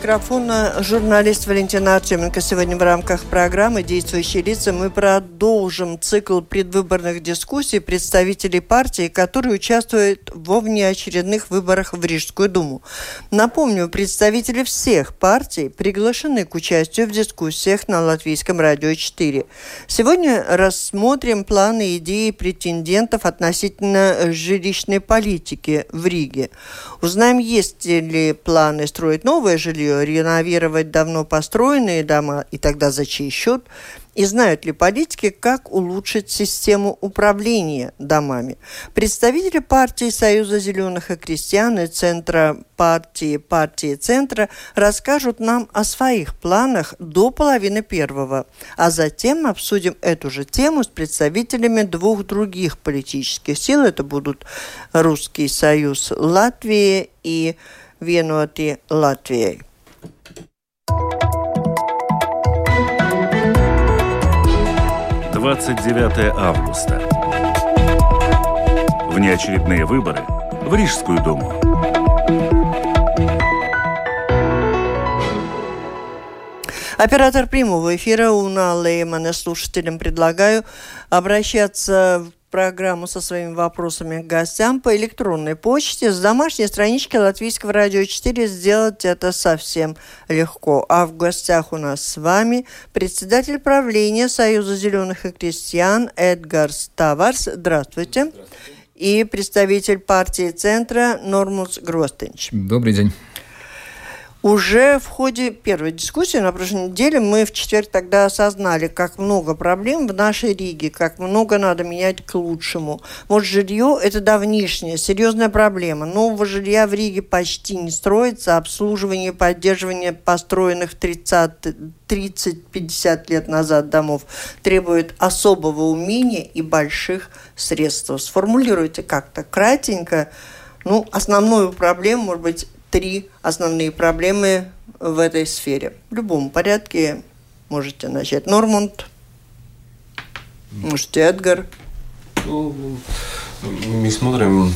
микрофона журналист Валентина Артеменко. Сегодня в рамках программы «Действующие лица» мы продолжим цикл предвыборных дискуссий представителей партии, которые участвуют во внеочередных выборах в Рижскую думу. Напомню, представители всех партий приглашены к участию в дискуссиях на Латвийском радио 4. Сегодня рассмотрим планы и идеи претендентов относительно жилищной политики в Риге. Узнаем, есть ли планы строить новое жилье реновировать давно построенные дома и тогда за чей счет, и знают ли политики, как улучшить систему управления домами. Представители партии Союза зеленых и крестьян и Центра партии партии Центра расскажут нам о своих планах до половины первого, а затем обсудим эту же тему с представителями двух других политических сил. Это будут Русский Союз Латвии и Vienoti Латвией. 29 августа. Внеочередные выборы в Рижскую думу. Оператор прямого эфира Уна Леймана слушателям предлагаю обращаться в программу со своими вопросами к гостям по электронной почте с домашней странички Латвийского радио 4 сделать это совсем легко. А в гостях у нас с вами председатель правления Союза зеленых и крестьян Эдгар Ставарс. Здравствуйте. Здравствуйте. И представитель партии Центра Нормус Гростенч. Добрый день. Уже в ходе первой дискуссии на прошлой неделе мы в четверг тогда осознали, как много проблем в нашей Риге, как много надо менять к лучшему. Вот жилье – это давнишняя, серьезная проблема. Нового жилья в Риге почти не строится. Обслуживание и поддерживание построенных 30-50 лет назад домов требует особого умения и больших средств. Сформулируйте как-то кратенько, ну, основную проблему, может быть, три основные проблемы в этой сфере. В любом порядке можете начать. Нормунд, можете Эдгар. Ну, мы смотрим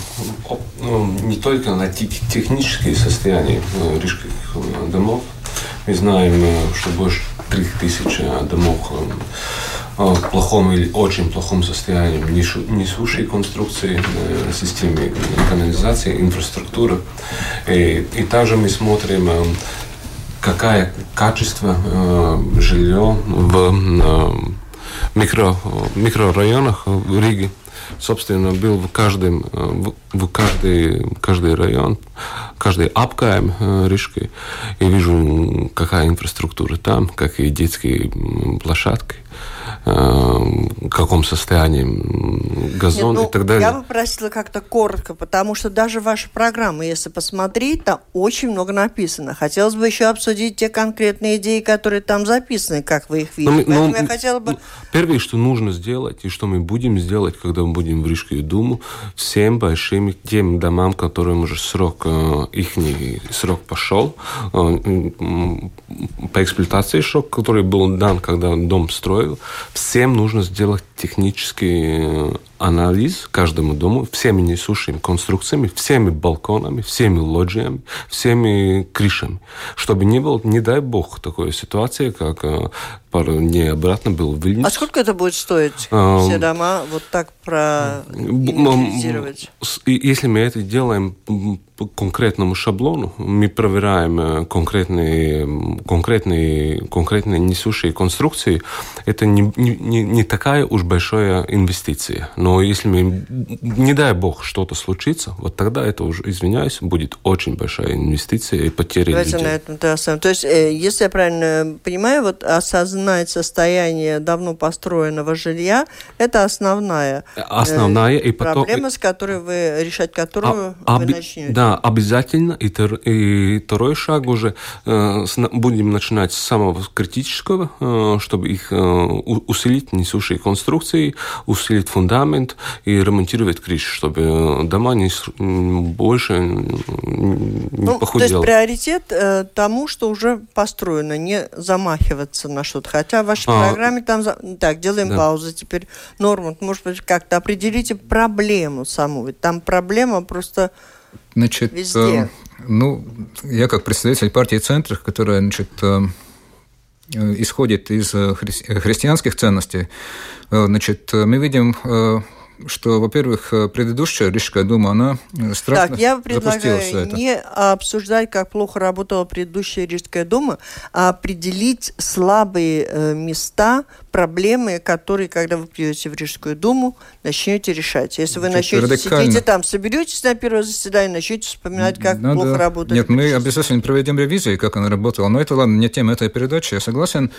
ну, не только на технические состояния э, рижских э, домов. Мы знаем, э, что больше 3000 домов в плохом или очень плохом состоянии несущей конструкции э, системы канализации, инфраструктуры. И, и также мы смотрим, э, какое качество э, жилья в микро, микрорайонах в Риге собственно, был в каждом, в каждый, каждый район, каждый апкаем Рижской, и вижу, какая инфраструктура там, какие детские площадки. Э, в каком состоянии газон Нет, ну, и так далее. Я бы просила как-то коротко, потому что даже ваша программа, если посмотреть, там очень много написано. Хотелось бы еще обсудить те конкретные идеи, которые там записаны, как вы их ну, видите. Но, но, я хотела бы... Ну, первое, что нужно сделать, и что мы будем сделать, когда мы будем в Рижскую думу, всем большим тем домам, которым уже срок, э, их срок пошел, э, по эксплуатации срок, который был дан, когда дом строил, всем нужно сделать технический э, анализ каждому дому, всеми несущими конструкциями, всеми балконами, всеми лоджиями, всеми крышами, чтобы не было, не дай бог, такой ситуации, как э, пару дней обратно был в Вильнюс. А сколько это будет стоить, а, все дома вот так проинвентаризировать? Если мы это делаем конкретному шаблону, мы проверяем э, конкретные, конкретные, конкретные несущие конструкции, это не, не, не такая уж большая инвестиция. Но если мы, не дай бог, что-то случится, вот тогда это уже, извиняюсь, будет очень большая инвестиция и потеря Давайте людей. на этом -то То есть, э, если я правильно понимаю, вот осознать состояние давно построенного жилья, это основная, э, основная и потом, проблема, с которой вы решать которую а, вы начнете. Да, обязательно. И, и второй шаг уже э, будем начинать с самого критического, э, чтобы их э, усилить несущие конструкции усилить фундамент и ремонтировать крышу, чтобы дома не, больше не ну, похудел. То есть приоритет э, тому, что уже построено, не замахиваться на что-то. Хотя в вашей а, программе там... Так, делаем да. паузу теперь. Норман, может быть, как-то определите проблему саму. Ведь там проблема просто Значит, везде. Э, ну, я как представитель партии «Центр», которая, значит, э, э исходит из хри христианских ценностей, значит, мы видим что, во-первых, предыдущая Рижская дума, она страшно Так, я предлагаю не обсуждать, как плохо работала предыдущая Рижская дума, а определить слабые э, места, проблемы, которые, когда вы придете в Рижскую думу, начнете решать. Если вы начнете радикально. сидите там, соберетесь на первое заседание, начнете вспоминать, как Надо... плохо работает. Нет, мы обязательно проведем ревизию, как она работала. Но это, ладно, не тема этой передачи, я согласен.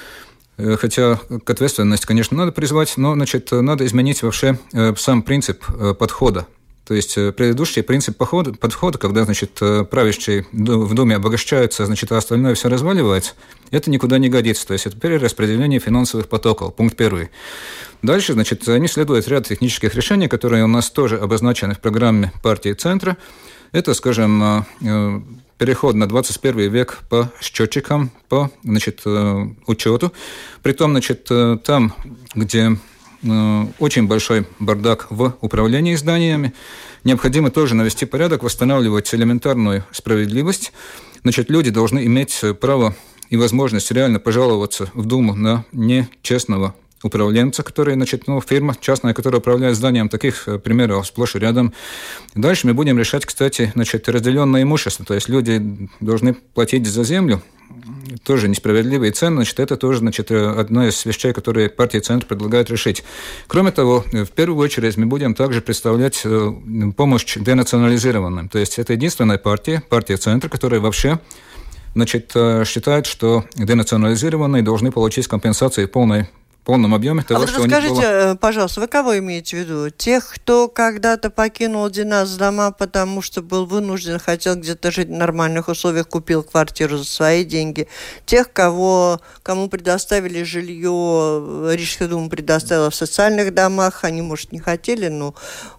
Э, хотя к ответственности, конечно, надо призвать, но значит, надо изменить вообще э, сам принцип э, подхода. То есть предыдущий принцип подхода, подхода когда значит, правящие в Думе обогащаются, значит, а остальное все разваливается, это никуда не годится. То есть это перераспределение финансовых потоков, пункт первый. Дальше, значит, они следуют ряд технических решений, которые у нас тоже обозначены в программе партии Центра. Это, скажем, переход на 21 век по счетчикам, по значит, э, учету. Притом, значит, э, там, где э, очень большой бардак в управлении зданиями, необходимо тоже навести порядок, восстанавливать элементарную справедливость. Значит, люди должны иметь право и возможность реально пожаловаться в Думу на нечестного управленца, который, значит, ну, фирма частная, которая управляет зданием, таких э, примеров сплошь и рядом. Дальше мы будем решать, кстати, значит, разделенное имущество, то есть люди должны платить за землю, тоже несправедливые цены, значит, это тоже, значит, э, одна из вещей, которые партия Центр предлагает решить. Кроме того, в первую очередь мы будем также представлять э, помощь денационализированным. То есть это единственная партия, партия Центр, которая вообще значит, считает, что денационализированные должны получить компенсации полной полном объеме того, а вот что расскажите, у них было... Э, пожалуйста, вы кого имеете в виду? Тех, кто когда-то покинул Динас дома, потому что был вынужден, хотел где-то жить в нормальных условиях, купил квартиру за свои деньги. Тех, кого, кому предоставили жилье, Рижская дума предоставила в социальных домах, они, может, не хотели, но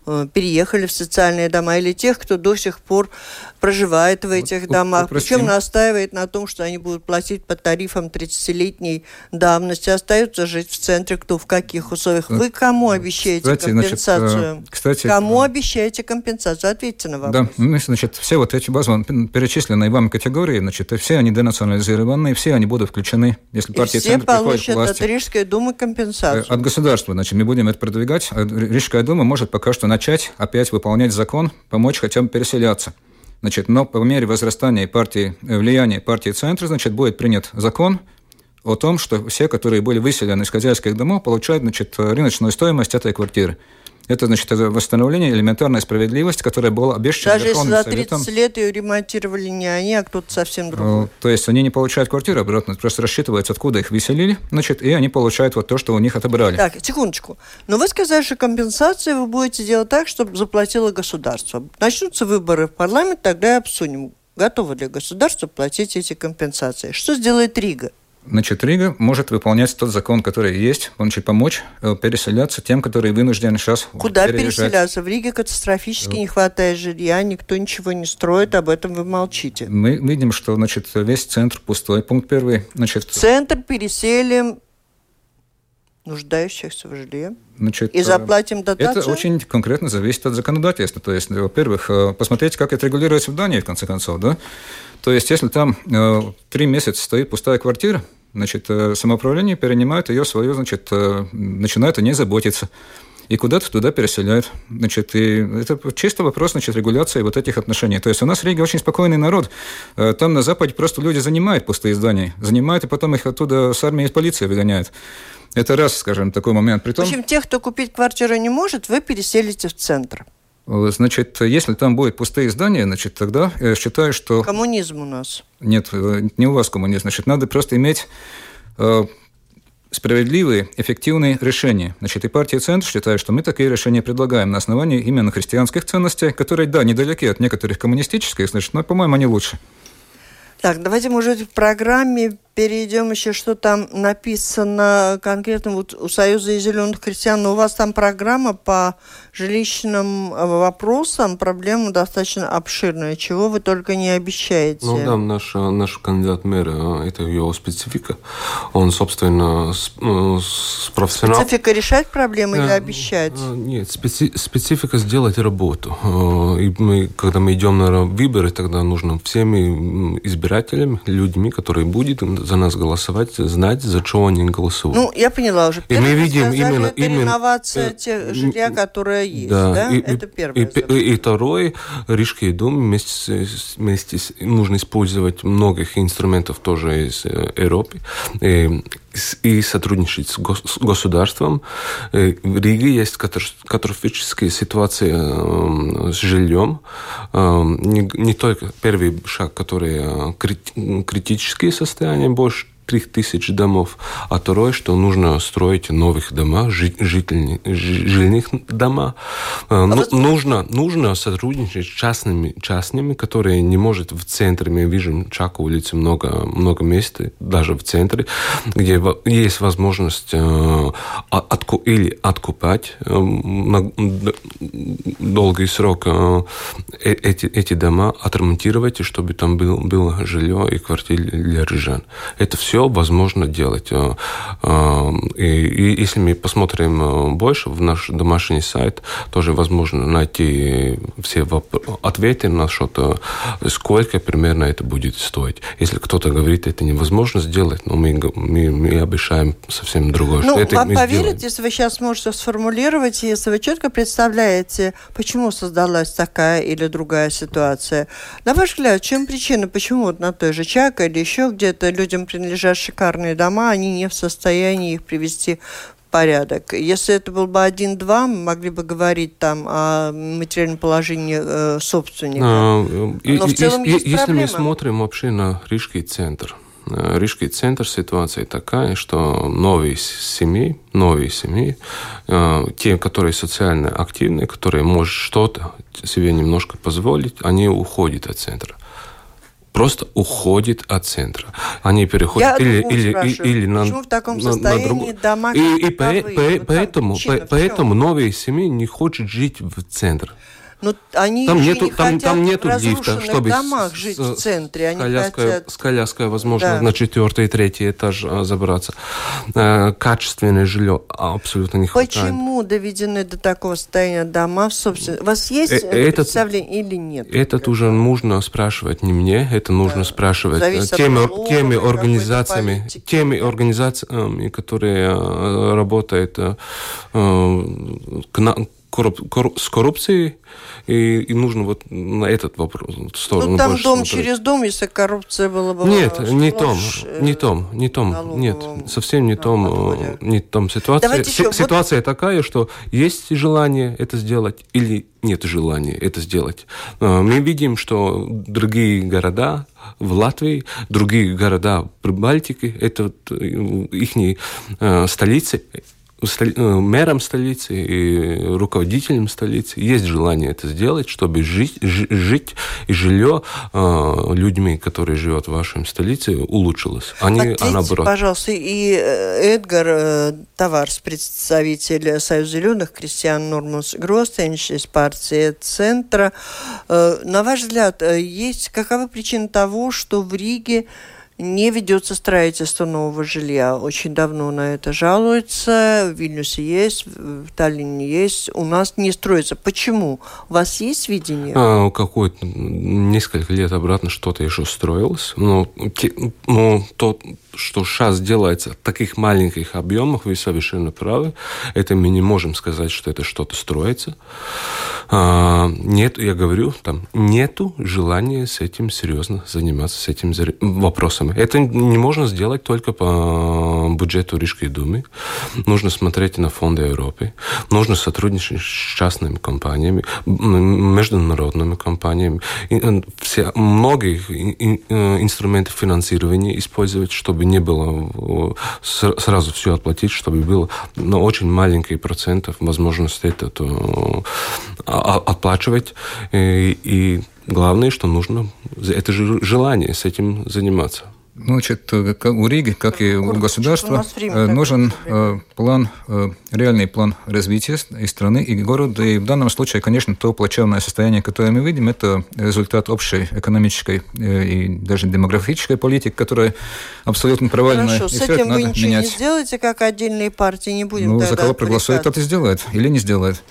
э, переехали в социальные дома. Или тех, кто до сих пор проживает в этих вот, домах. Причем настаивает на том, что они будут платить по тарифам 30-летней давности, остаются жить в центре, кто в каких условиях. Вы кому обещаете кстати, компенсацию? Значит, э, кстати, кому обещаете компенсацию? Ответьте на вопрос. Да, ну, значит, все вот эти базовые перечисленные вам категории, значит, все они денационализированы, все они будут включены, если партия И все центр получат власти. от Рижской думы компенсацию. От государства, значит, мы будем это продвигать. Рижская дума может пока что начать опять выполнять закон, помочь хотя бы переселяться. Значит, но по мере возрастания партии, влияния партии центра, значит, будет принят закон, о том, что все, которые были выселены из хозяйских домов, получают значит, рыночную стоимость этой квартиры. Это, значит, восстановление элементарной справедливости, которая была обещана Даже если за 30 Советом. лет ее ремонтировали не они, а кто-то совсем другой. Э, то есть они не получают квартиру обратно, просто рассчитываются, откуда их выселили, значит, и они получают вот то, что у них отобрали. Так, секундочку. Но вы сказали, что компенсации вы будете делать так, чтобы заплатило государство. Начнутся выборы в парламент, тогда и обсудим, готовы ли государство платить эти компенсации. Что сделает Рига? Значит, Рига может выполнять тот закон, который есть, он значит, помочь э, переселяться тем, которые вынуждены сейчас Куда переселяться? В Риге катастрофически не хватает жилья, никто ничего не строит, об этом вы молчите. Мы видим, что значит, весь центр пустой. Пункт первый. Значит, центр переселим нуждающихся в жилье. Значит, и заплатим дотацию? Это очень конкретно зависит от законодательства. То есть, во-первых, э, посмотреть, как это регулируется в Дании, в конце концов. Да? То есть, если там э, три месяца стоит пустая квартира, значит, э, самоуправление перенимает ее свою, значит, начинает о ней заботиться и куда-то туда переселяют. Значит, и это чисто вопрос значит, регуляции вот этих отношений. То есть у нас в Риге очень спокойный народ. Э, там на Западе просто люди занимают пустые здания, занимают, и потом их оттуда с армией и с полицией выгоняют. Это раз, скажем, такой момент. Притом... В общем, тех, кто купить квартиру не может, вы переселите в центр. Значит, если там будут пустые здания, значит, тогда я считаю, что... Коммунизм у нас. Нет, не у вас коммунизм. Значит, надо просто иметь э, справедливые, эффективные решения. Значит, и партия «Центр» считает, что мы такие решения предлагаем на основании именно христианских ценностей, которые, да, недалеки от некоторых коммунистических, значит, но, по-моему, они лучше. Так, давайте, может, в программе перейдем еще, что там написано конкретно вот у Союза зеленых крестьян. У вас там программа по жилищным э, вопросам, проблема достаточно обширная. Чего вы только не обещаете. Ну да, наш, наш кандидат мэра, это его специфика. Он, собственно, с, с профессионал... Специфика решать проблемы или обещать? Нет, специ... специфика сделать работу. И мы, когда мы идем на выборы, тогда нужно всеми избирателями, людьми, которые будут за нас голосовать, знать, за что они голосуют. Ну, я поняла уже. И мы видим именно... Это именно реновация тех жилья, которые есть, да? да? И, это первое. И, и, и второе, Рижский дом вместе, вместе с, нужно использовать многих инструментов тоже из э, Европы и, и сотрудничать с, гос, с государством. Э, в Риге есть катастрофическая ситуация э, с жильем. Не, не только первый шаг, который критические состояния, больше трех тысяч домов, а второе, что нужно строить новых дома, жительных, жильных дома. А ну, вот... нужно, нужно сотрудничать с частными, частными, которые не может в центре, мы видим Чака улице много, много мест, даже в центре, где есть возможность э, отку, или откупать э, на долгий срок э, эти, эти дома, отремонтировать, чтобы там был, было жилье и квартиры для рижан. Это все все возможно делать. Э, э, и, если мы посмотрим э, больше в наш домашний сайт, тоже возможно найти все ответы на что-то, сколько примерно это будет стоить. Если кто-то говорит, это невозможно сделать, но мы, мы, мы обещаем совсем другое. Ну, что это вам поверят, если вы сейчас можете сформулировать, если вы четко представляете, почему создалась такая или другая ситуация. На ваш взгляд, в чем причина, почему вот на той же Чака или еще где-то людям принадлежат шикарные дома, они не в состоянии их привести в порядок. Если это был бы один-два, мы могли бы говорить там о материальном положении э, собственника. А, Но и, в целом и, есть Если мы смотрим вообще на Рижский центр, э, Рижский центр ситуация такая, что новые семьи, новые семьи, э, те, которые социально активны, которые могут что-то себе немножко позволить, они уходят от центра просто уходит от центра. Они переходят Я или, или, или, или на, Почему в таком состоянии на дома И, и по, по, вот поэтому, по, поэтому новые семьи не хотят жить в центр. Но ну, они там нету, не там, там нету в лифта, чтобы домах с, жить в центре. Они коляской, хотят... С коляской, возможно, да. на четвертый и третий этаж а, забраться. Э, качественное жилье абсолютно не хватает. Почему доведены до такого состояния дома в собственности? У вас есть э, этот, представление или нет? Этот уже нужно спрашивать не мне, это нужно да. спрашивать Зависит теми, теми организациями, теми организациями, которые э, работают э, к, корруп, корруп, с коррупцией, и, и нужно вот на этот вопрос сторону Ну, там больше дом смотреть. через дом, если коррупция была бы... Нет, не том, не том, не том, нет, совсем не том, подводе. не том ситуация. С, еще, ситуация вот... такая, что есть желание это сделать или нет желания это сделать. А, мы видим, что другие города в Латвии, другие города Прибалтики, это э, их э, столицы, Э, мэром столицы и руководителем столицы есть желание это сделать, чтобы жить, жить и жилье э, людьми, которые живут в вашем столице, улучшилось, а не Ответьте, а наоборот. пожалуйста, и э, Эдгар э, Товарс, представитель Союза зеленых крестьян Норманс Гростенч из партии Центра. На ваш взгляд, есть какова причина того, что в Риге не ведется строительство нового жилья. Очень давно на это жалуются. В Вильнюсе есть, в Таллине есть. У нас не строится. Почему? У вас есть видение? А, какое-то несколько лет обратно что-то еще строилось. Но, но то, что сейчас делается в таких маленьких объемах, вы совершенно правы. Это мы не можем сказать, что это что-то строится. А, нет, я говорю, там нету желания с этим серьезно заниматься, с этим вопросом. Это не можно сделать только по бюджету Рижской думы. Нужно смотреть на фонды Европы. Нужно сотрудничать с частными компаниями, международными компаниями. Все, многие э, инструменты финансирования использовать, чтобы не было сразу все оплатить, чтобы было но очень маленький процентов возможность это то, оплачивать. И, и главное, что нужно, это же желание с этим заниматься. Ну, значит, у Риги, как и у государства, нужен план, реальный план развития и страны, и города. И в данном случае, конечно, то плачевное состояние, которое мы видим, это результат общей экономической и даже демографической политики, которая абсолютно провальная. Хорошо, и с этим вы ничего менять. не сделаете, как отдельные партии, не будем Ну, за кого проголосует, тот и сделает. Или не сделает.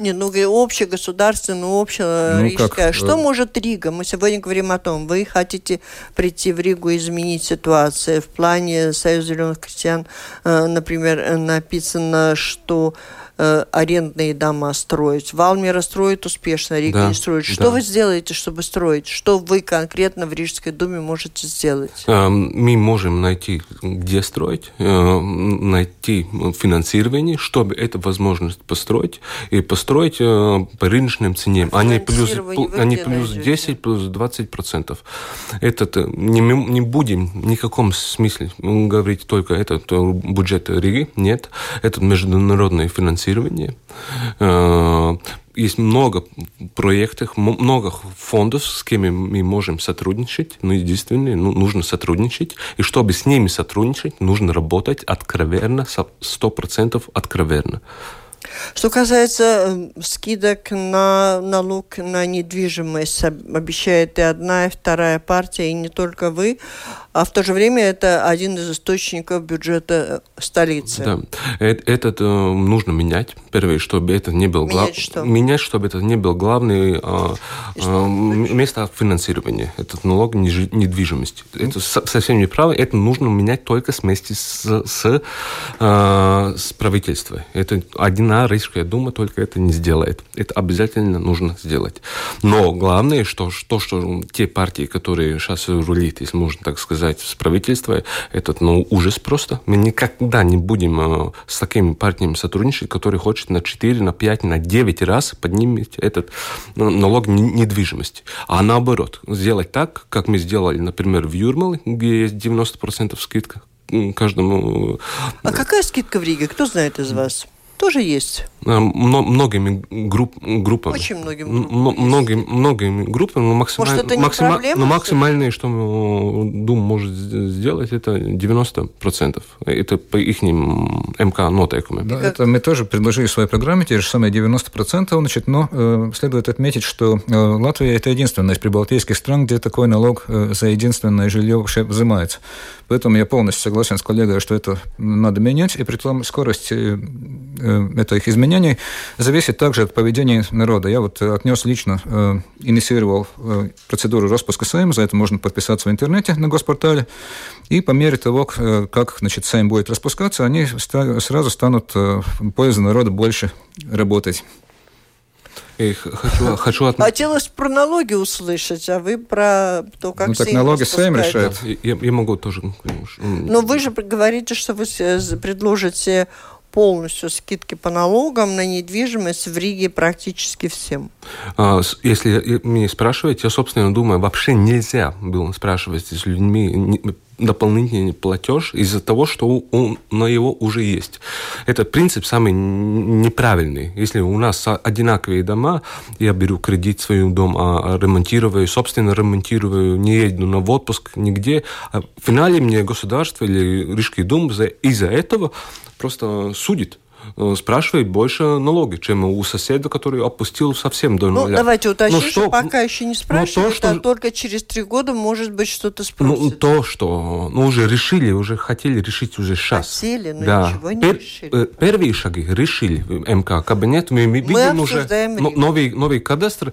Не, ну общегосударственное, общерижское. Ну, Что может Рига? Мы сегодня говорим о том, вы хотите прийти в Ригу и изменить ситуацию. В плане Союза зеленых крестьян, например, написано, что э, арендные дома строить. Валмера строит успешно, Рига да, не строит. Что да. вы сделаете, чтобы строить? Что вы конкретно в Рижской думе можете сделать? Мы можем найти, где строить, э, найти финансирование, чтобы эту возможность построить, и построить э, по рыночным ценам. Они плюс, они плюс 10, плюс 20 процентов. Этот, не, не будем в никаком смысле говорить только это бюджет Риги, нет. Это международное финансирование финансирование. Э, есть много проектов, много фондов, с кем мы можем сотрудничать. Ну, единственное, ну, нужно сотрудничать. И чтобы с ними сотрудничать, нужно работать откровенно, 100% откровенно. Что касается э, скидок на налог на недвижимость, обещает и одна, и вторая партия, и не только вы, а в то же время это один из источников бюджета э, столицы. Да, этот э, нужно менять. Первое, чтобы это не был главный. Менять, что? менять, чтобы это не был главный э, э, место финансирования. Этот налог недвижимости. Это совсем неправильно. Это нужно менять только вместе с, с, э, с правительством. Это одна Рижская дума только это не сделает. Это обязательно нужно сделать. Но главное, что то, что те партии, которые сейчас рулит, если можно так сказать, сказать, с правительства, этот, ну, ужас просто. Мы никогда не будем э, с такими партиями сотрудничать, которые хочет на 4, на 5, на 9 раз поднимать этот ну, налог недвижимости. А наоборот, сделать так, как мы сделали, например, в Юрмале, где есть 90% скидка каждому. А какая скидка в Риге? Кто знает из вас? тоже есть. Многими групп, группами. Очень многими группами. Многими, многими группами. Но, максималь, Может, это не максима, проблема, но максимальное, что Дум может сделать, это 90%. Это по их МК нотейкам. Да, это мы тоже предложили в своей программе, те же самые 90%. Значит, но э, следует отметить, что э, Латвия – это единственная из прибалтийских стран, где такой налог э, за единственное жилье вообще взимается. Поэтому я полностью согласен с коллегой, что это надо менять, и при том скорость э, э, этих изменений зависит также от поведения народа. Я вот отнес лично, э, инициировал процедуру распуска Сейма, за это можно подписаться в интернете на госпортале, и по мере того, как значит, Сейм будет распускаться, они сразу станут в пользу народа больше работать. Я хочу, хочу от... Хотелось про налоги услышать, а вы про то, как Ну, так налоги сами решают. Я, я могу тоже... Но вы же говорите, что вы предложите полностью скидки по налогам на недвижимость в Риге практически всем. А, если меня спрашиваете, я, собственно, думаю, вообще нельзя было спрашивать с людьми дополнительный платеж из-за того, что он на его уже есть. Этот принцип самый неправильный. Если у нас одинаковые дома, я беру кредит в свой дом, а ремонтирую, собственно, ремонтирую, не еду на отпуск нигде, а в финале мне государство или Рижский дом из-за этого просто судит. Э, спрашивает больше налоги, чем у соседа, который опустил совсем до нуля. Ну, давайте уточним, ну, что, что пока еще не спрашивают, ну, то, а что... только через три года, может быть, что-то спросят. Ну, то, что ну, уже решили, уже хотели решить уже сейчас. Хотели, но да. ничего не Пер, решили. Э, первые шаги решили в МК кабинет. Мы, мы видим уже новый, новый кадастр,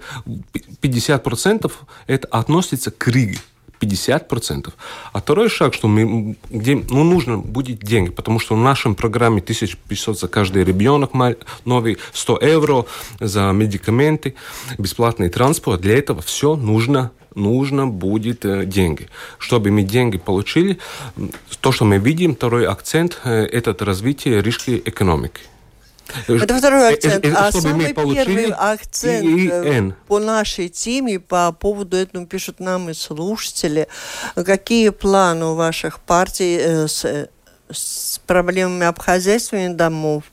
50% это относится к Риге. 50%. А второй шаг, что мы, где, ну, нужно будет деньги, потому что в нашем программе 1500 за каждый ребенок новый, 100 евро за медикаменты, бесплатный транспорт. Для этого все нужно нужно будет э, деньги. Чтобы мы деньги получили, то, что мы видим, второй акцент э, – это развитие рижской экономики. Это второй акцент. А самый первый акцент по нашей теме, по поводу этого пишут нам и слушатели. Какие планы у ваших партий с с проблемами обхозяйствования домов,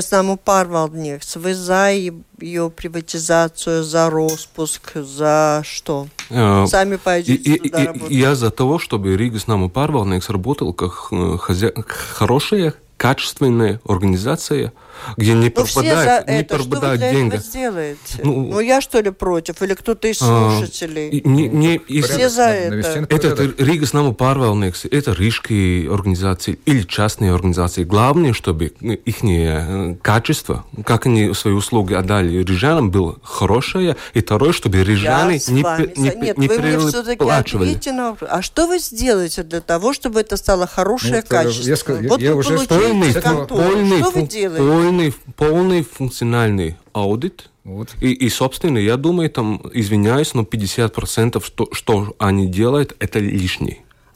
с namу pārvaldnieks. Вы за ее приватизацию, за распуск, за что? А, Сами пойдете и, и, и, Я за того, чтобы namу pārvaldnieks работал как э, хозя... хорошая, качественная организация – где не ну, пропадает, не это. пропадают что вы деньги. сделаете? Ну, ну, я что ли против? Или кто-то из а, слушателей? А, не, не, Все за это. Это Риgas Наму Парвелникс, это рижские организации или частные организации. Главное, чтобы их э, качество, как они свои услуги отдали рижанам, было хорошее. И второе, чтобы рижане не, не, Нет, не вы мне все-таки на А что вы сделаете для того, чтобы это стало хорошее ну, качество? Я, вот я, вы уже полный, полный, что вы делаете? полный, полный функциональный аудит. Вот. И, и, собственно, я думаю, там, извиняюсь, но 50% что, что они делают, это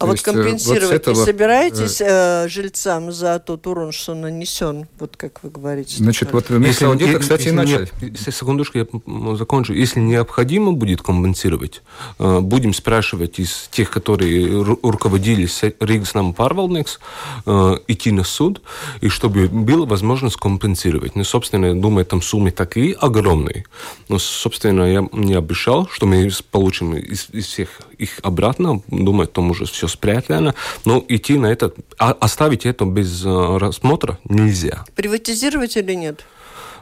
А вот э, компенсировать вот этого, не собираетесь э, жильцам за тот урон, что нанесен, вот как вы говорите? Значит, вот вместе аудита, кстати, если и начали. Не, секундочку, я закончу. Если необходимо будет компенсировать, э, будем спрашивать из тех, которые руководили Ригснам Парвалникс, э, идти на суд, и чтобы была возможность компенсировать. Ну, собственно, я думаю, там суммы такие огромные. Но, собственно, я не обещал, что мы получим из, из всех их обратно. Думаю, там уже все спрятано. Но идти на это, а, оставить это без э, рассмотра нельзя. Приватизировать или нет?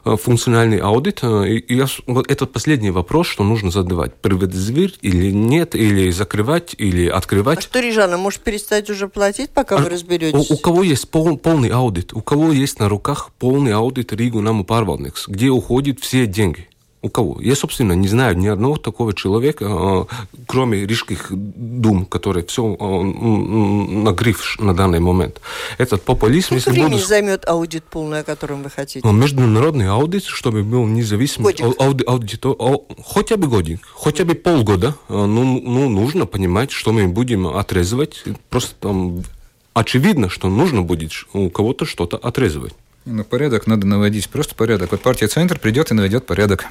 Э, функциональный аудит. Э, и я, вот этот последний вопрос, что нужно задавать. Приватизировать или нет, или закрывать, или открывать. А что, Рижана, может перестать уже платить, пока а, вы разберетесь? У, у кого есть пол, полный аудит? У кого есть на руках полный аудит Ригу Наму Парвалникс, где уходят все деньги? У кого? Я, собственно, не знаю ни одного такого человека, а, кроме рижских дум, которые все а, на гриф на данный момент. Этот популизм... Сколько времени буду... займет аудит полный, о котором вы хотите? Ну, международный аудит, чтобы был независимый. Ауди, аудитор, хотя бы годик, хотя бы полгода. А, ну, ну, нужно понимать, что мы будем отрезывать. Просто там очевидно, что нужно будет у кого-то что-то отрезывать. Ну, порядок надо наводить, просто порядок. Вот партия «Центр» придет и наведет порядок.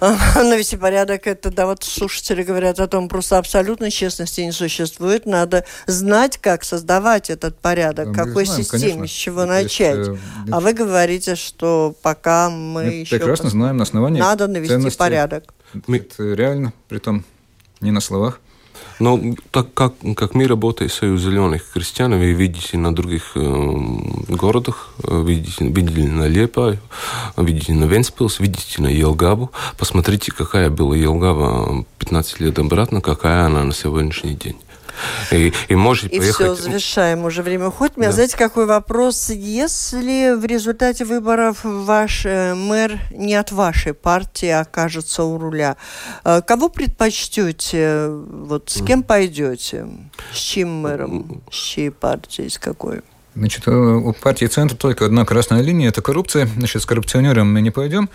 Навести порядок, это, да, вот слушатели говорят о том, просто абсолютной честности не существует. Надо знать, как создавать этот порядок, да, какой знаем, системе, конечно. с чего начать. Есть, э, а вы говорите, что пока мы еще... Прекрасно знаем на основании Надо навести ценности. порядок. Это реально, при том не на словах. Но так как, как мы работаем Союз зеленых крестьян, вы видите на других э, городах, э, видите, видели на Лепа, видите на Венспилс, видите на Елгаву. Посмотрите, какая была Елгава 15 лет обратно, какая она на сегодняшний день. И, и можете и поехать... все, завершаем, уже время уходит. У меня, да. знаете, какой вопрос? Если в результате выборов ваш э, мэр не от вашей партии окажется у руля, э, кого предпочтете? Вот с кем пойдете? С чьим мэром? С чьей партией? С какой? Значит, у партии «Центр» только одна красная линия – это коррупция. Значит, с коррупционером мы не пойдем.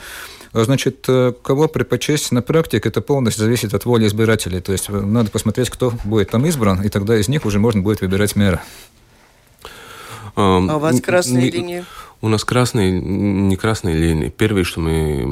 А, значит, э, кого предпочесть на практике, это полностью зависит от воли избирателей. То есть э, надо посмотреть, кто будет там избран, и тогда из них уже можно будет выбирать мэра. А у вас красные линии? У нас красные, не красные линии. Первое, что мы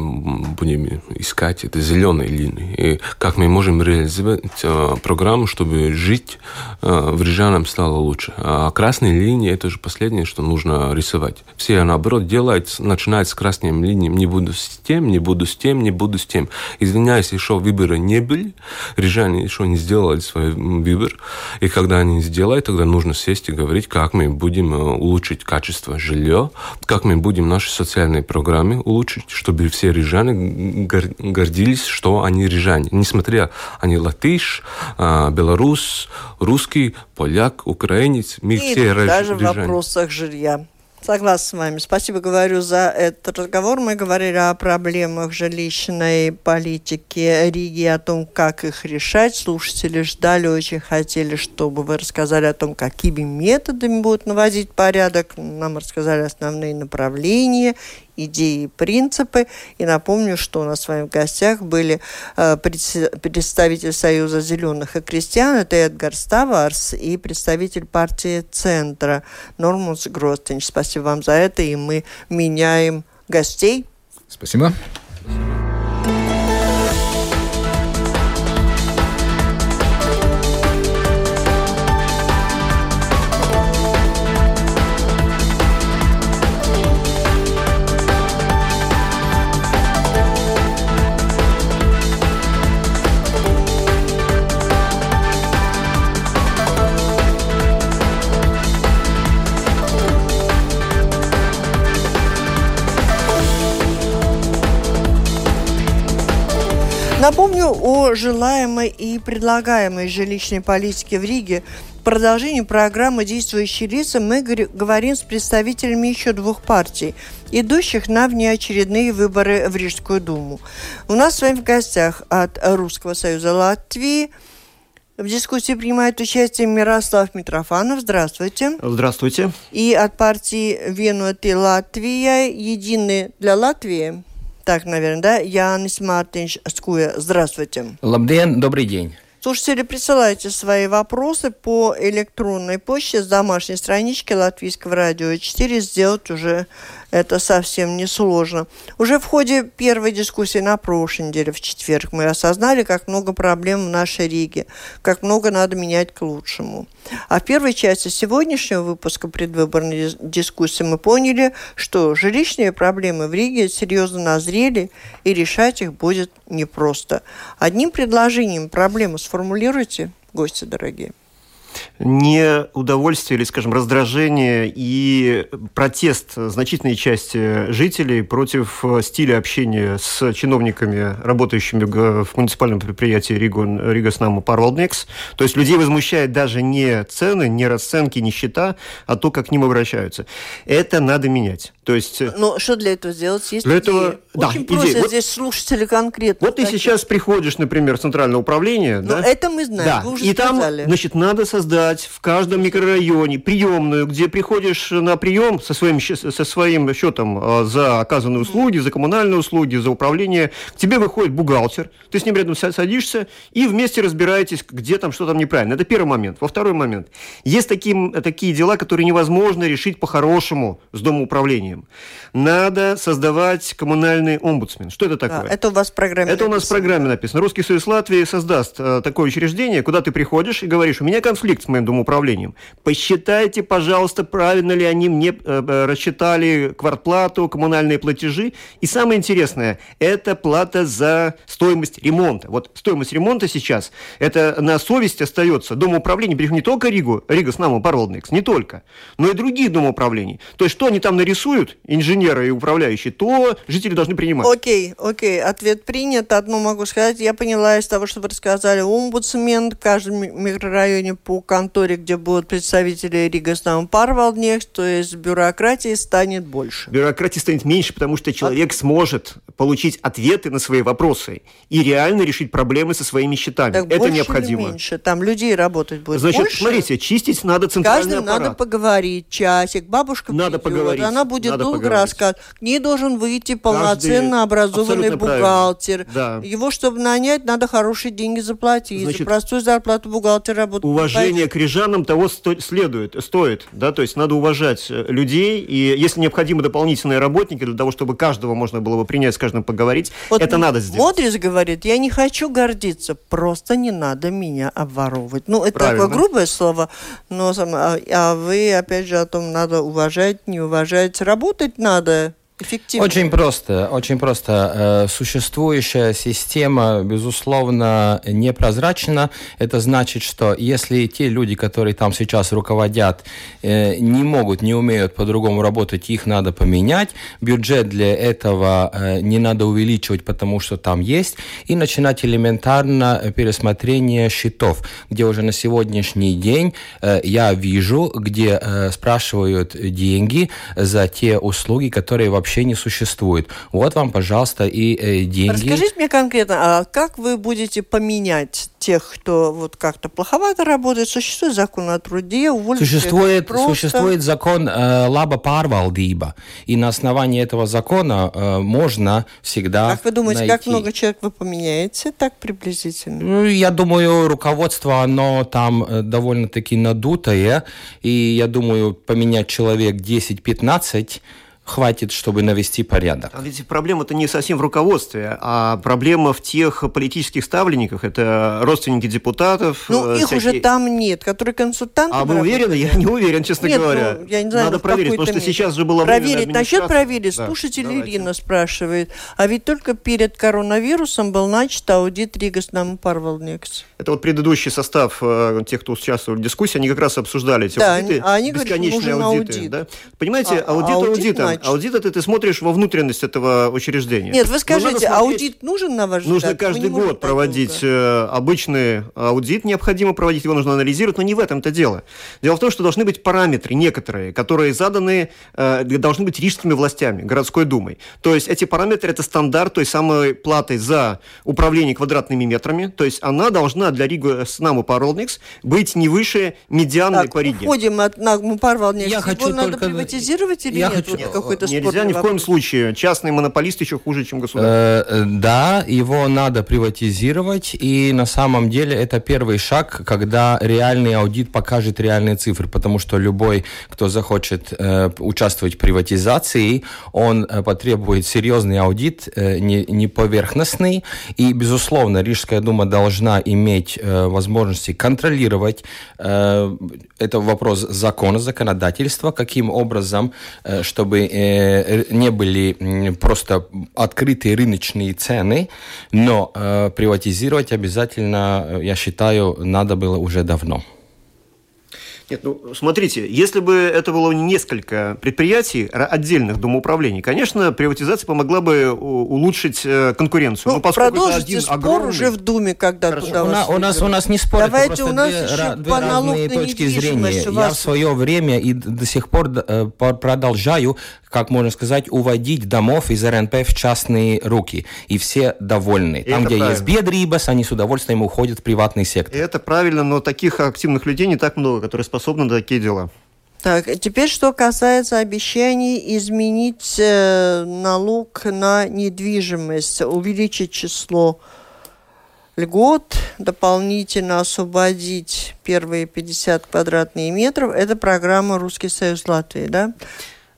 будем искать, это зеленые линии. И как мы можем реализовать э, программу, чтобы жить э, в Рижанам стало лучше. А красные линии – это же последнее, что нужно рисовать. Все, наоборот, делают, начинают с красными линиями. Не буду с тем, не буду с тем, не буду с тем. Извиняюсь, еще выборы не были. Рижане еще не сделали свой выбор. И когда они сделают, тогда нужно сесть и говорить, как мы будем э, улучшить качество жилья, как мы будем наши социальные программы улучшить, чтобы все рижане гордились, что они рижане. Несмотря они латыш, а, белорус, русский, поляк, украинец, мы И все даже рижане. в вопросах жилья. Согласна с вами. Спасибо, говорю, за этот разговор. Мы говорили о проблемах жилищной политики Риги, о том, как их решать. Слушатели ждали, очень хотели, чтобы вы рассказали о том, какими методами будут наводить порядок. Нам рассказали основные направления идеи и принципы. И напомню, что у нас с вами в гостях были э, представитель Союза зеленых и крестьян, это Эдгар Ставарс, и представитель партии Центра Нормус Гростинч. Спасибо вам за это, и мы меняем гостей. Спасибо. Напомню о желаемой и предлагаемой жилищной политике в Риге. В продолжении программы «Действующие лица» мы говорим с представителями еще двух партий, идущих на внеочередные выборы в Рижскую думу. У нас с вами в гостях от Русского союза Латвии в дискуссии принимает участие Мирослав Митрофанов. Здравствуйте. Здравствуйте. И от партии «Венуты Латвия» «Единый для Латвии» Так, наверное, да? Янис Мартинш Скуя. Здравствуйте. Лабден, добрый день. Слушатели, присылайте свои вопросы по электронной почте с домашней странички Латвийского радио 4. Сделать уже это совсем несложно. Уже в ходе первой дискуссии на прошлой неделе, в четверг, мы осознали, как много проблем в нашей Риге, как много надо менять к лучшему. А в первой части сегодняшнего выпуска предвыборной дискуссии мы поняли, что жилищные проблемы в Риге серьезно назрели, и решать их будет непросто. Одним предложением проблему сформулируйте, гости дорогие не удовольствие или, скажем, раздражение и протест значительной части жителей против стиля общения с чиновниками, работающими в муниципальном предприятии Рига, Рига Снаму Парвалднекс. То есть людей возмущает даже не цены, не расценки, не счета, а то, как к ним обращаются. Это надо менять. То есть... Э, Но что для этого сделать? Есть для этого... Да, Очень идея. просят вот, здесь слушатели конкретно. Вот такие. ты сейчас приходишь, например, в центральное управление. Ну, да? это мы знаем, да. вы уже И сказали. там, значит, надо создать в каждом микрорайоне приемную, где приходишь на прием со своим, со своим счетом а, за оказанные услуги, за коммунальные услуги, за управление. К тебе выходит бухгалтер, ты с ним рядом садишься и вместе разбираетесь, где там, что там неправильно. Это первый момент. Во второй момент. Есть такие, такие дела, которые невозможно решить по-хорошему с домоуправлением. Надо создавать коммунальный омбудсмен. Что это такое? Да, это у вас в программе Это написано. у нас в программе написано. Русский союз Латвии создаст э, такое учреждение, куда ты приходишь и говоришь, у меня конфликт с моим домоуправлением. Посчитайте, пожалуйста, правильно ли они мне э, э, рассчитали квартплату, коммунальные платежи. И самое интересное, это плата за стоимость ремонта. Вот стоимость ремонта сейчас, это на совесть остается домоуправления, причем не только Ригу, Рига с нами Паролдникс, не только, но и других домоуправлений. То есть, что они там нарисуют, инженеры и управляющие, то жители должны принимать. Окей, окей, ответ принят. Одно могу сказать, я поняла из того, что вы рассказали, омбудсмен в каждом микрорайоне по конторе, где будут представители Рига Парвалднекс, то есть бюрократии станет больше. Бюрократии станет меньше, потому что человек От... сможет получить ответы на свои вопросы и реально решить проблемы со своими счетами. Так Это необходимо. Или меньше? Там людей работать будет Значит, больше? смотрите, чистить надо центральный Каждым аппарат. надо поговорить, часик, бабушка надо придет, поговорить, она будет надо долго поговорить. рассказывать. К ней должен выйти полноценно Каждый... образованный бухгалтер. Да. Его, чтобы нанять, надо хорошие деньги заплатить. Значит, За простую зарплату бухгалтер работает. Уважение к рижанам того сто... следует, стоит. Да? То есть надо уважать э, людей. И если необходимы дополнительные работники для того, чтобы каждого можно было бы принять, с каждым поговорить, вот это надо сделать. Модрис говорит, я не хочу гордиться, просто не надо меня обворовывать. Ну, это Правильно. такое грубое слово, но а, а вы, опять же, о том, надо уважать, не уважать, работать надо эффективно? Очень просто, очень просто. Э, существующая система, безусловно, непрозрачна. Это значит, что если те люди, которые там сейчас руководят, э, не могут, не умеют по-другому работать, их надо поменять. Бюджет для этого э, не надо увеличивать, потому что там есть. И начинать элементарно пересмотрение счетов, где уже на сегодняшний день я вижу, где спрашивают деньги за те услуги, которые вообще вообще не существует. Вот вам, пожалуйста, и э, деньги. Расскажите мне конкретно, а как вы будете поменять тех, кто вот как-то плоховато работает? Существует закон о труде, существует, просто... существует закон э, лаба парвалдиба, и на основании этого закона э, можно всегда Как вы думаете, найти... как много человек вы поменяете, так приблизительно? Ну, я думаю, руководство, оно там э, довольно-таки надутое, и я думаю, поменять человек 10-15 хватит, чтобы навести порядок. А ведь проблема-то не совсем в руководстве, а проблема в тех политических ставленниках. Это родственники депутатов. Ну, их всякие... уже там нет, которые консультанты. А вы уверены? Я не уверен, честно нет, говоря. Ну, я не знаю, Надо проверить, потому что мере. сейчас же было Проверить. Насчет проверить. Да, Слушатель давайте. Ирина спрашивает. А ведь только перед коронавирусом был начат аудит Ригас нам Парвалникс. Это вот предыдущий состав э, тех, кто участвовал в дискуссии, они как раз обсуждали эти да, аудиты. А они бесконечные говорят, аудиты. аудит. Да? Понимаете, а, аудит, аудит аудитом. Значит? Аудит это ты смотришь во внутренность этого учреждения. Нет, вы скажите, аудит нужен на ваш взгляд? Нужно каждый год проводить э, обычный аудит, необходимо проводить, его нужно анализировать, но не в этом-то дело. Дело в том, что должны быть параметры некоторые, которые заданы, э, должны быть рижскими властями, городской думой. То есть эти параметры это стандарт той самой платы за управление квадратными метрами, то есть она должна для Рига Снаму Паролникс быть не выше медианной так, по Риге. уходим от Нагму Паролникс. Я хочу надо только... приватизировать или я нет? Хочу... Вот какой-то Нельзя ни в коем случае. Частный монополист еще хуже, чем государство. Э, да, его надо приватизировать, и на самом деле это первый шаг, когда реальный аудит покажет реальные цифры, потому что любой, кто захочет э, участвовать в приватизации, он э, потребует серьезный аудит, э, не, не поверхностный, и, безусловно, Рижская дума должна иметь э, возможности контролировать. Э, это вопрос закона, законодательства, каким образом, э, чтобы э, не были просто открытые рыночные цены, но э, приватизировать обязательно, э, я считаю, надо было уже давно. Нет, ну, смотрите, если бы это было несколько предприятий, отдельных домоуправлений, конечно, приватизация помогла бы улучшить э, конкуренцию. Ну, Но продолжите спор огромный... уже в Думе, когда Хорошо. туда у, нас, у, нас, у нас не спор, Давайте, у нас две, еще две разные точки зрения. Я в свое время и до сих пор э, продолжаю как можно сказать, уводить домов из РНП в частные руки. И все довольны. И Там, где правильно. есть бедрибас, они с удовольствием уходят в приватный сектор. И это правильно, но таких активных людей не так много, которые способны на такие дела. Так, теперь что касается обещаний изменить э, налог на недвижимость, увеличить число льгот, дополнительно освободить первые 50 квадратных метров. Это программа «Русский Союз Латвии», да?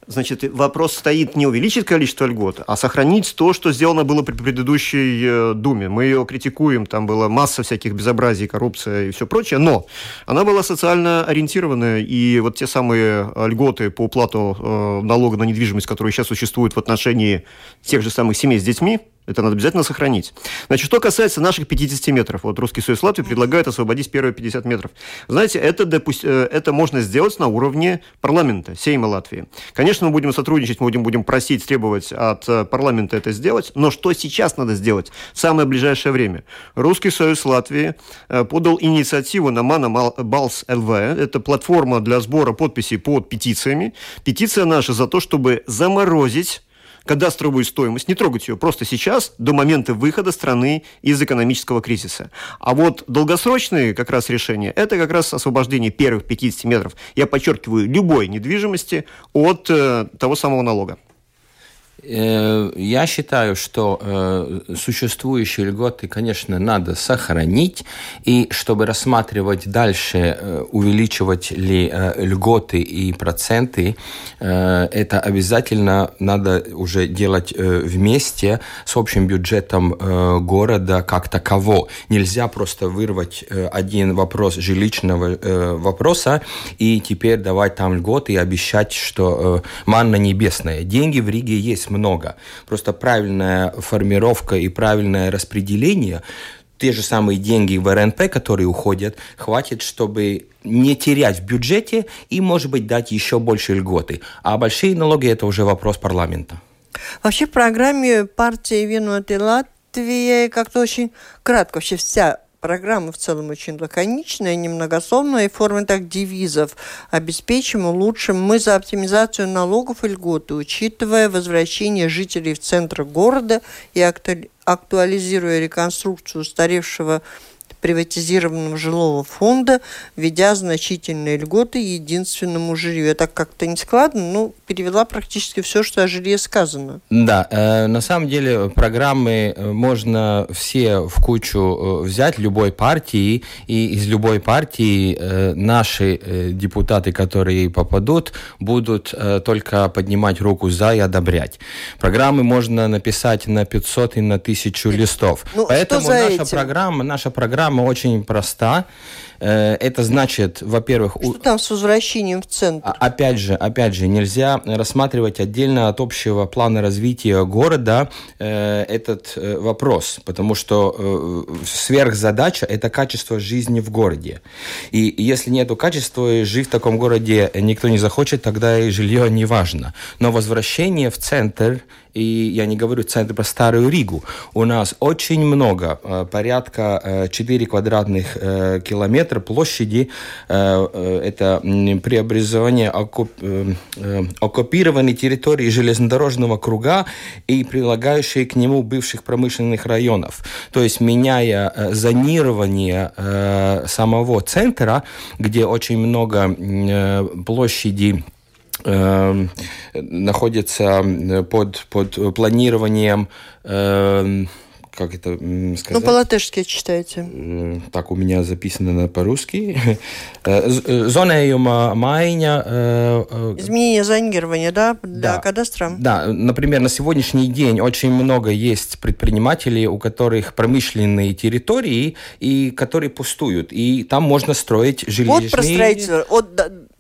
Значит, вопрос стоит не увеличить количество льгот, а сохранить то, что сделано было при предыдущей э, Думе. Мы ее критикуем, там была масса всяких безобразий, коррупция и все прочее, но она была социально ориентированная, и вот те самые э, льготы по уплату э, налога на недвижимость, которые сейчас существуют в отношении тех же самых семей с детьми, это надо обязательно сохранить. Значит, что касается наших 50 метров. Вот Русский Союз Латвии предлагает освободить первые 50 метров. Знаете, это, допусть, э, это можно сделать на уровне парламента, Сейма Латвии. Конечно, мы будем сотрудничать, мы будем, будем просить, требовать от э, парламента это сделать. Но что сейчас надо сделать в самое ближайшее время? Русский Союз Латвии э, подал инициативу на Мана Балс ЛВ. Это платформа для сбора подписей под петициями. Петиция наша за то, чтобы заморозить кадастровую стоимость, не трогать ее просто сейчас, до момента выхода страны из экономического кризиса. А вот долгосрочные как раз решения, это как раз освобождение первых 50 метров, я подчеркиваю, любой недвижимости от э, того самого налога. Э, я считаю, что э, существующие льготы, конечно, надо сохранить, и чтобы рассматривать дальше, э, увеличивать ли льготы и проценты, это обязательно надо уже делать вместе с общим бюджетом города как таково. Нельзя просто вырвать один вопрос жилищного вопроса и теперь давать там льготы и обещать, что манна небесная. Деньги в Риге есть много. Просто правильная формировка и правильное распределение те же самые деньги в РНП, которые уходят, хватит, чтобы не терять в бюджете и, может быть, дать еще больше льготы. А большие налоги – это уже вопрос парламента. Вообще в программе партии «Винуты Латвии» как-то очень кратко вообще вся Программа в целом очень лаконичная, немногословная, и форме так девизов. Обеспечим, улучшим. Мы за оптимизацию налогов и льготы, учитывая возвращение жителей в центр города и актуализируя реконструкцию устаревшего приватизированного жилого фонда, введя значительные льготы единственному жилью. Я так как-то не складно, но перевела практически все, что о жилье сказано. Да, э, на самом деле программы э, можно все в кучу э, взять любой партии, и из любой партии э, наши э, депутаты, которые попадут, будут э, только поднимать руку за и одобрять. Программы можно написать на 500 и на 1000 листов. Ну, Поэтому наша этим? программа, наша программа очень проста. Это значит, во-первых... Что там с возвращением в центр? А, опять же, опять же, нельзя рассматривать отдельно от общего плана развития города этот вопрос, потому что сверхзадача – это качество жизни в городе. И если нету качества, жить в таком городе никто не захочет, тогда и жилье не важно. Но возвращение в центр и я не говорю центр про Старую Ригу. У нас очень много, э, порядка 4 э, квадратных э, километра площади. Это преобразование оккупированной территории железнодорожного круга и прилагающие к нему бывших промышленных районов. То есть меняя зонирование самого центра, где очень много площади э, находится под, под планированием э, как это сказать? Ну, по-латышски читайте. Э, так у меня записано по-русски. Э, э, Зонējuma майня. Изменение зонирования, да, для да. кадастра? Да, например, на сегодняшний день очень много есть предпринимателей, у которых промышленные территории, и которые пустуют. И там можно строить жилищные... Вот про строительство.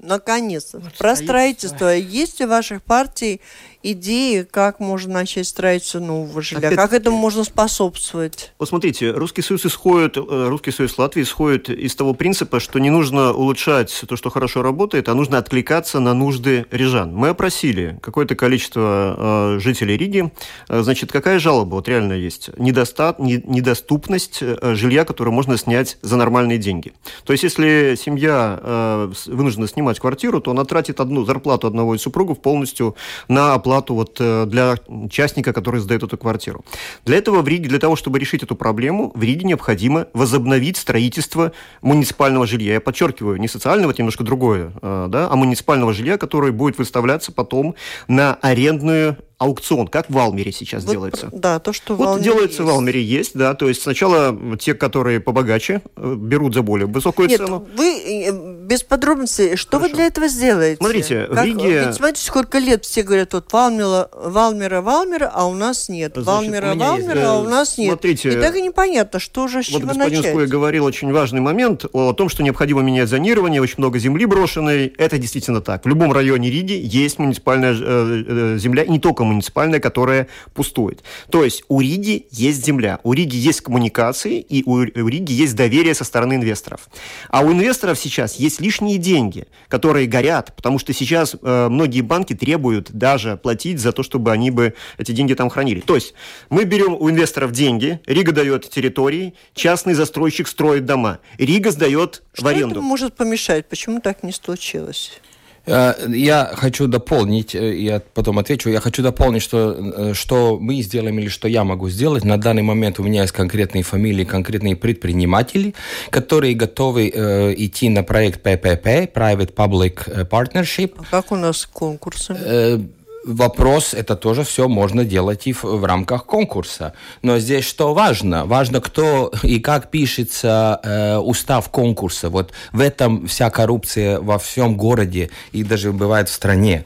Наконец-то. Вот про строительство. Есть у ваших партий идеи, как можно начать строительство нового жилья, Опять... как этому можно способствовать? Вот смотрите, Русский Союз исходит, э, Русский Союз Латвии исходит из того принципа, что не нужно улучшать то, что хорошо работает, а нужно откликаться на нужды рижан. Мы опросили какое-то количество э, жителей Риги. Э, значит, какая жалоба вот реально есть? Недостат, не, недоступность жилья, которое можно снять за нормальные деньги. То есть, если семья э, вынуждена снимать квартиру, то она тратит одну зарплату одного из супругов полностью на оплату вот э, для частника, который сдает эту квартиру. Для этого в Риге, для того, чтобы решить эту проблему, в Риге необходимо возобновить строительство муниципального жилья. Я подчеркиваю, не социального, это немножко другое, э, да, а муниципального жилья, которое будет выставляться потом на арендную аукцион, как в Валмере сейчас вот, делается. Да, то, что в вот Валмере делается есть. в Валмере есть, да, то есть сначала те, которые побогаче, э, берут за более высокую Нет, цену. вы без подробностей, что Хорошо. вы для этого сделаете? Смотрите, как, в Риге... Ведь смотрите, сколько лет все говорят, вот Валмера, Валмера, Валмера, а у нас нет. Значит, Валмера, Валмера, есть, а у нас нет. Смотрите, и так и непонятно, что же, с вот чего господин начать. Скуя говорил очень важный момент о том, что необходимо менять зонирование, очень много земли брошенной. Это действительно так. В любом районе Риги есть муниципальная э, э, земля, и не только муниципальная, которая которая пустует. То есть у Риги есть земля, у Риги есть коммуникации, и у, у Риги есть доверие со стороны инвесторов. А у инвесторов сейчас есть лишние деньги, которые горят, потому что сейчас э, многие банки требуют даже платить за то, чтобы они бы эти деньги там хранили. То есть мы берем у инвесторов деньги, Рига дает территории, частный застройщик строит дома, Рига сдает Что в аренду. Что может помешать? Почему так не случилось? Э, я хочу дополнить, э, я потом отвечу, я хочу дополнить, что, э, что мы сделаем или что я могу сделать. На данный момент у меня есть конкретные фамилии, конкретные предприниматели, которые готовы э, идти на проект PPP, Private Public Partnership. А как у нас конкурсы? Э, вопрос, это тоже все можно делать и в, в рамках конкурса. Но здесь что важно? Важно, кто и как пишется э, устав конкурса. Вот в этом вся коррупция во всем городе и даже бывает в стране.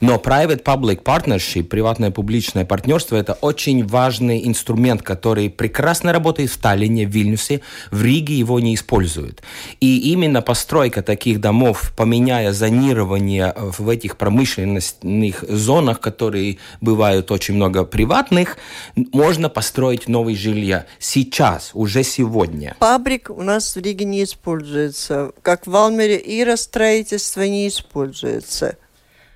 Но private-public partnership, приватное публичное партнерство, это очень важный инструмент, который прекрасно работает в Таллине, в Вильнюсе, в Риге его не используют. И именно постройка таких домов, поменяя зонирование в этих промышленных зонах, зонах, которые бывают очень много приватных, можно построить новые жилья сейчас, уже сегодня. Фабрик у нас в Риге не используется. Как в Валмере и строительство не используется.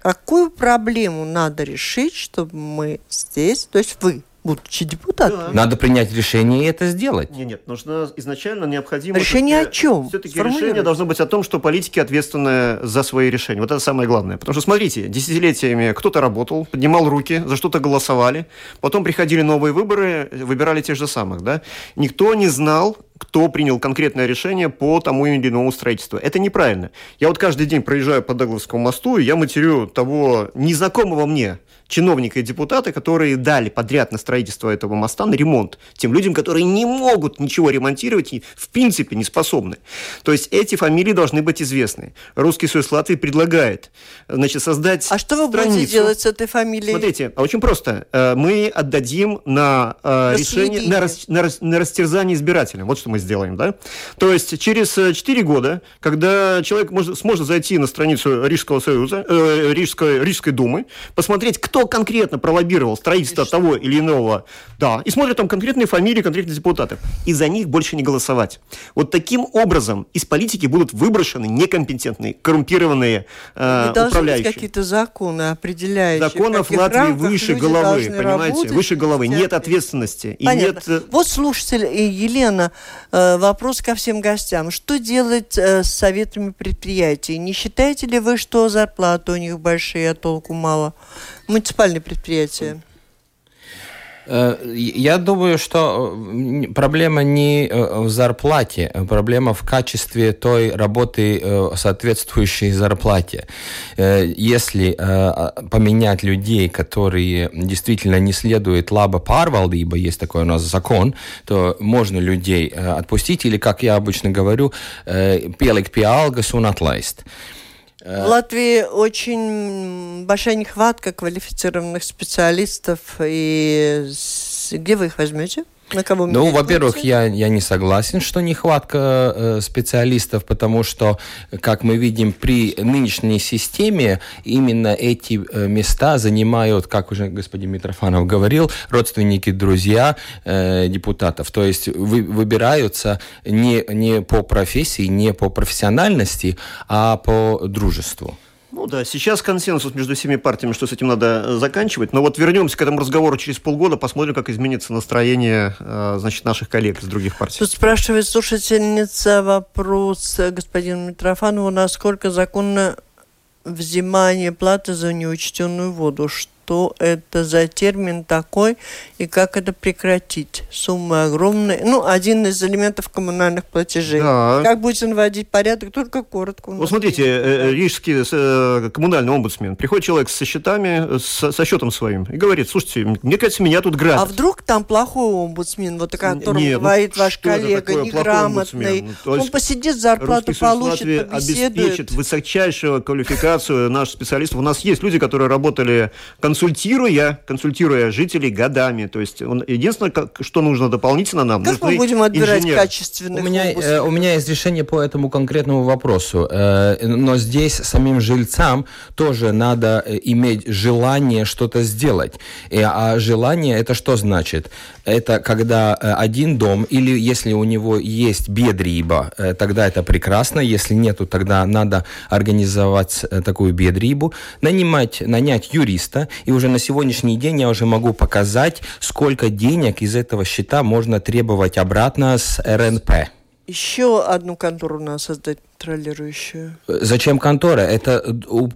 Какую проблему надо решить, чтобы мы здесь, то есть вы, будучи депутатом. Да. Надо принять решение и это сделать. Нет, нет, нужно изначально необходимо... Решение о чем? Все-таки решение должно быть о том, что политики ответственны за свои решения. Вот это самое главное. Потому что, смотрите, десятилетиями кто-то работал, поднимал руки, за что-то голосовали, потом приходили новые выборы, выбирали тех же самых, да? Никто не знал, кто принял конкретное решение по тому или иному строительству. Это неправильно. Я вот каждый день проезжаю по Дагловскому мосту, и я матерю того незнакомого мне чиновника и депутата, которые дали подряд на строительство этого моста, на ремонт, тем людям, которые не могут ничего ремонтировать и в принципе не способны. То есть эти фамилии должны быть известны. Русский Союз Латвии предлагает значит, создать А что вы страницу. будете делать с этой фамилией? Смотрите, а очень просто. Э, Мы отдадим на э, решение, на, рас- на рас- на растерзание избирателям. Вот что мы сделаем, да? То есть через 4 года, когда человек может, сможет зайти на страницу Рижского союза, э, Рижской, Рижской думы, посмотреть, кто конкретно пролоббировал строительство того или иного, да, и смотрит там конкретные фамилии конкретных депутатов, и за них больше не голосовать. Вот таким образом из политики будут выброшены некомпетентные, коррумпированные э, Не должны быть управляющие. какие-то законы, определяющие. Законов в Латвии выше головы, понимаете? работать, Выше головы. Нет ответственности. И нет... э, Вот слушатель и Елена, э, вопрос ко всем гостям. Что делать э, с советами предприятий? Не считаете ли вы, что зарплаты у них большие, а толку мало? Муниципальные предприятия. Э, Я думаю, что э, проблема не э, в зарплате, а проблема в качестве той работы, соответствующей зарплате. Если э, поменять людей, которые действительно не следуют лаба парвалдиба, есть такой у нас закон, то можно людей отпустить, или, как я обычно говорю, пелик пиалгас un atlaist. В Латвии очень большая нехватка квалифицированных специалистов. И где вы их возьмете? На кого Ну, во-первых, я, я не согласен, что нехватка э, специалистов, потому что, как мы видим, при нынешней системе именно эти э, места занимают, как уже господин Митрофанов говорил, родственники, друзья э, депутатов. То есть вы, выбираются не, не по профессии, не по профессиональности, а по дружеству. Ну да, сейчас консенсус между всеми партиями, что с этим надо э, заканчивать. Но вот вернемся к этому разговору через полгода, посмотрим, как изменится настроение э, значит, наших коллег из других партий. Тут спрашивает слушательница вопрос э, господину Митрофанову, насколько законно взимание платы за неучтенную воду? Что это за термин такой и как это прекратить? Суммы огромные. Ну, один из элементов коммунальных платежей. Да. Как будете наводить порядок? Только коротко. Вот смотрите, есть. э, э, рижский э, коммунальный омбудсмен. Приходит человек со счетами, со, со счетом своим, и говорит, слушайте, мне кажется, меня тут А грабят. вдруг там плохой омбудсмен, вот о котором Не, ну ваш что коллега, неграмотный. Он посидит, зарплату получит, Латвии побеседует. обеспечит высочайшую квалификацию наших специалистов. У нас есть люди, которые работали консультируя, консультируя жителей годами. То есть он, единственное, как- что нужно дополнительно нам, Как мы будем отбирать инженеры. У качественных меня, э, у меня есть решение по этому конкретному вопросу, э, но здесь самим жильцам тоже надо э, иметь желание что-то сделать. И, а желание это что значит? Это когда э, один дом или если у него есть бедриба, э, тогда это прекрасно. Если нету, тогда надо организовать э, такую бедрибу, нанимать, нанять юриста, и уже на сегодняшний день я уже могу показать, сколько денег из этого счета можно требовать обратно с РНП. Еще одну контору надо создать контролирующую. Зачем контора? Это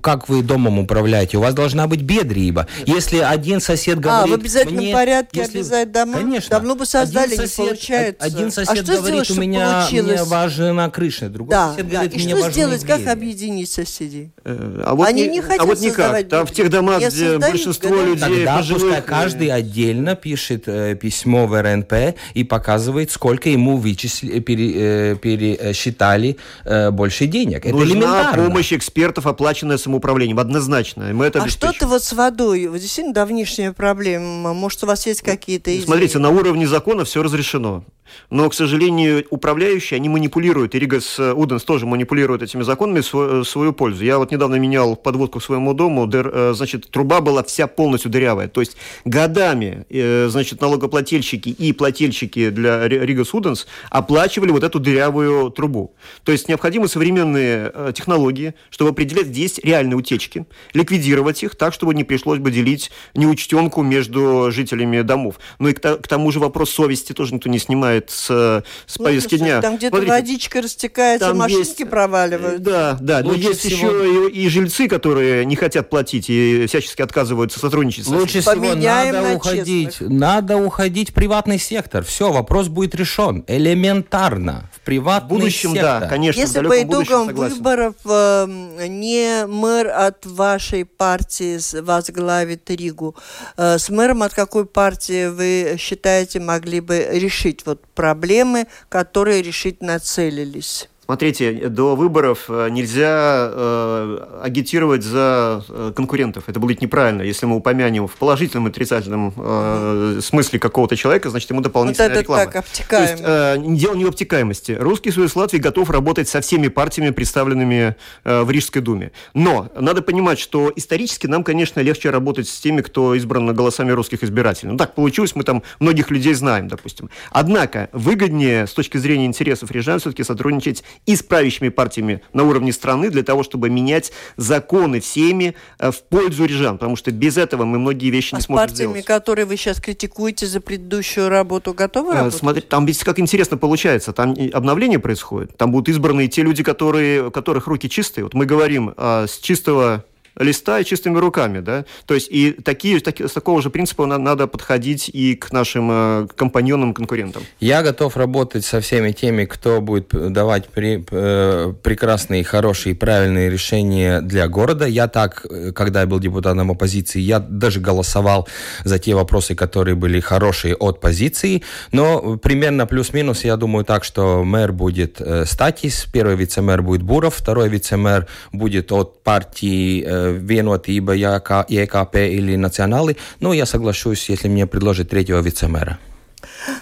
как вы домом управляете? У вас должна быть бедриба. Если один сосед говорит... а, в обязательном мне- порядке если- обязать дома? Конечно. Давно бы создали, Один не сосед- получается. Один А сосед что говорит, сделать, у меня, мне важна крыша. Другой Да, сосед да. говорит, И мне что важны сделать, как двери». объединить соседей? Э, А вот Они ни- не хотят а вот никак. создавать Там в тех домах, Не где большинство людей Тогда пожилых... пускай каждый отдельно пишет э, письмо в РНП и показывает, сколько ему вычисли, пере- э, пересчитали э, больше денег. Это Нужна элементарно. помощь экспертов, оплаченная самоуправлением. Однозначно. Мы это А обеспечим. что-то вот с водой, вот действительно давнишняя проблема. Может, у вас есть какие-то идеи? Смотрите, на уровне закона все разрешено. Но, к сожалению, управляющие, они манипулируют. И Ригас э, Уденс тоже манипулирует этими законами свою, в свою пользу. Я вот недавно менял подводку к своему дому. дыр- э, значит, труба была вся полностью дырявая. То есть годами, э, значит, налогоплательщики и плательщики для Ри- Ригас Уденс оплачивали вот эту дырявую трубу. То есть необходимы современные э, технологии, чтобы определять, где есть реальные утечки, ликвидировать их так, чтобы не пришлось бы делить неучтенку между жителями домов. Ну и к тому же вопрос совести тоже никто не снимает снимает с, с ну, повестки дня. Там где-то водичка растекается, там машинки есть, проваливают. Да, да, но есть всего... еще и, и жильцы, которые не хотят платить и всячески отказываются сотрудничать. Лучше всего надо на уходить. Честных. Надо уходить в приватный сектор. Все, вопрос будет решен. Элементарно. В приватный в будущем, сектор. да, конечно. Если по итогам выборов э, не мэр от вашей партии возглавит Ригу, э, с мэром от какой партии вы считаете могли бы решить вот проблемы, которые решить нацелились? Смотрите, до выборов э, нельзя э, агитировать за э, конкурентов. Это будет неправильно. Если мы упомянем в положительном и отрицательном э, смысле какого-то человека, значит, ему дополнительная вот это реклама. так обтекаемо. То есть, э, дело не в обтекаемости. Русский Союз Латвии готов работать со всеми партиями, представленными э, в Рижской думе. Но надо понимать, что исторически нам, конечно, легче работать с теми, кто избран голосами русских избирателей. Ну, так получилось, мы там многих людей знаем, допустим. Однако, выгоднее с точки зрения интересов рижан все-таки сотрудничать и с правящими партиями на уровне страны для того, чтобы менять законы всеми э, в пользу рижан, потому что без этого мы многие вещи а не сможем с партиями, сделать. которые вы сейчас критикуете за предыдущую работу, готовы а, работать? Смотри, там ведь как интересно получается, там обновление происходит, там будут избраны те люди, которые, у которых руки чистые. Вот мы говорим а, с чистого листа и чистыми руками, да, то есть и такие, так, с такого же принципа надо, надо подходить и к нашим э, компаньонам, конкурентам. Я готов работать со всеми теми, кто будет давать при, э, прекрасные, хорошие, правильные решения для города. Я так, э, когда я был депутатом оппозиции, я даже голосовал за те вопросы, которые были хорошие от позиции, но примерно плюс-минус я думаю так, что мэр будет э, Статис, первый вице-мэр будет Буров, второй вице-мэр будет от партии э, vienotība, JK, JKP или националы. Ну, я соглашусь, если мне предложат третьего вице-мэра.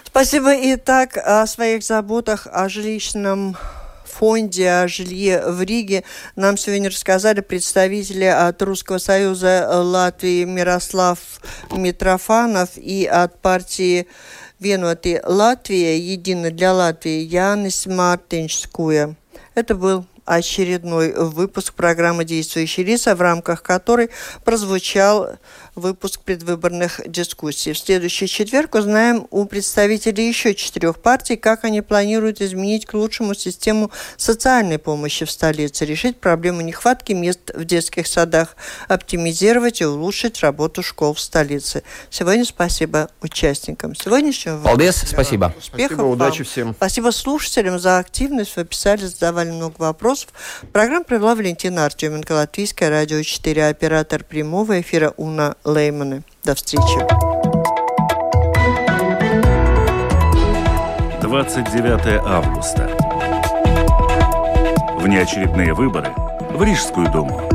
Спасибо. Итак, о своих заботах о жилищном фонде о жилье в Риге нам сегодня рассказали представители от Русского союза Латвии Мирослав Митрофанов и от партии Венуаты Латвия, Едино для Латвии, Янис Мартиншскуя. Это был очередной выпуск программы «Действующие лица», в рамках которой прозвучал выпуск предвыборных дискуссий. В следующий четверг узнаем у представителей еще четырех партий, как они планируют изменить к лучшему систему социальной помощи в столице, решить проблему нехватки мест в детских садах, оптимизировать и улучшить работу школ в столице. Сегодня спасибо участникам сегодняшнего Молодец, спасибо. Успехов спасибо, удачи всем. Спасибо слушателям за активность. Вы писали, задавали много вопросов. Программу провела Валентина Артеменко, Латвийское радио 4, оператор прямого эфира Уна Лейманы. До встречи. 29 августа. Внеочередные выборы в Рижскую думу.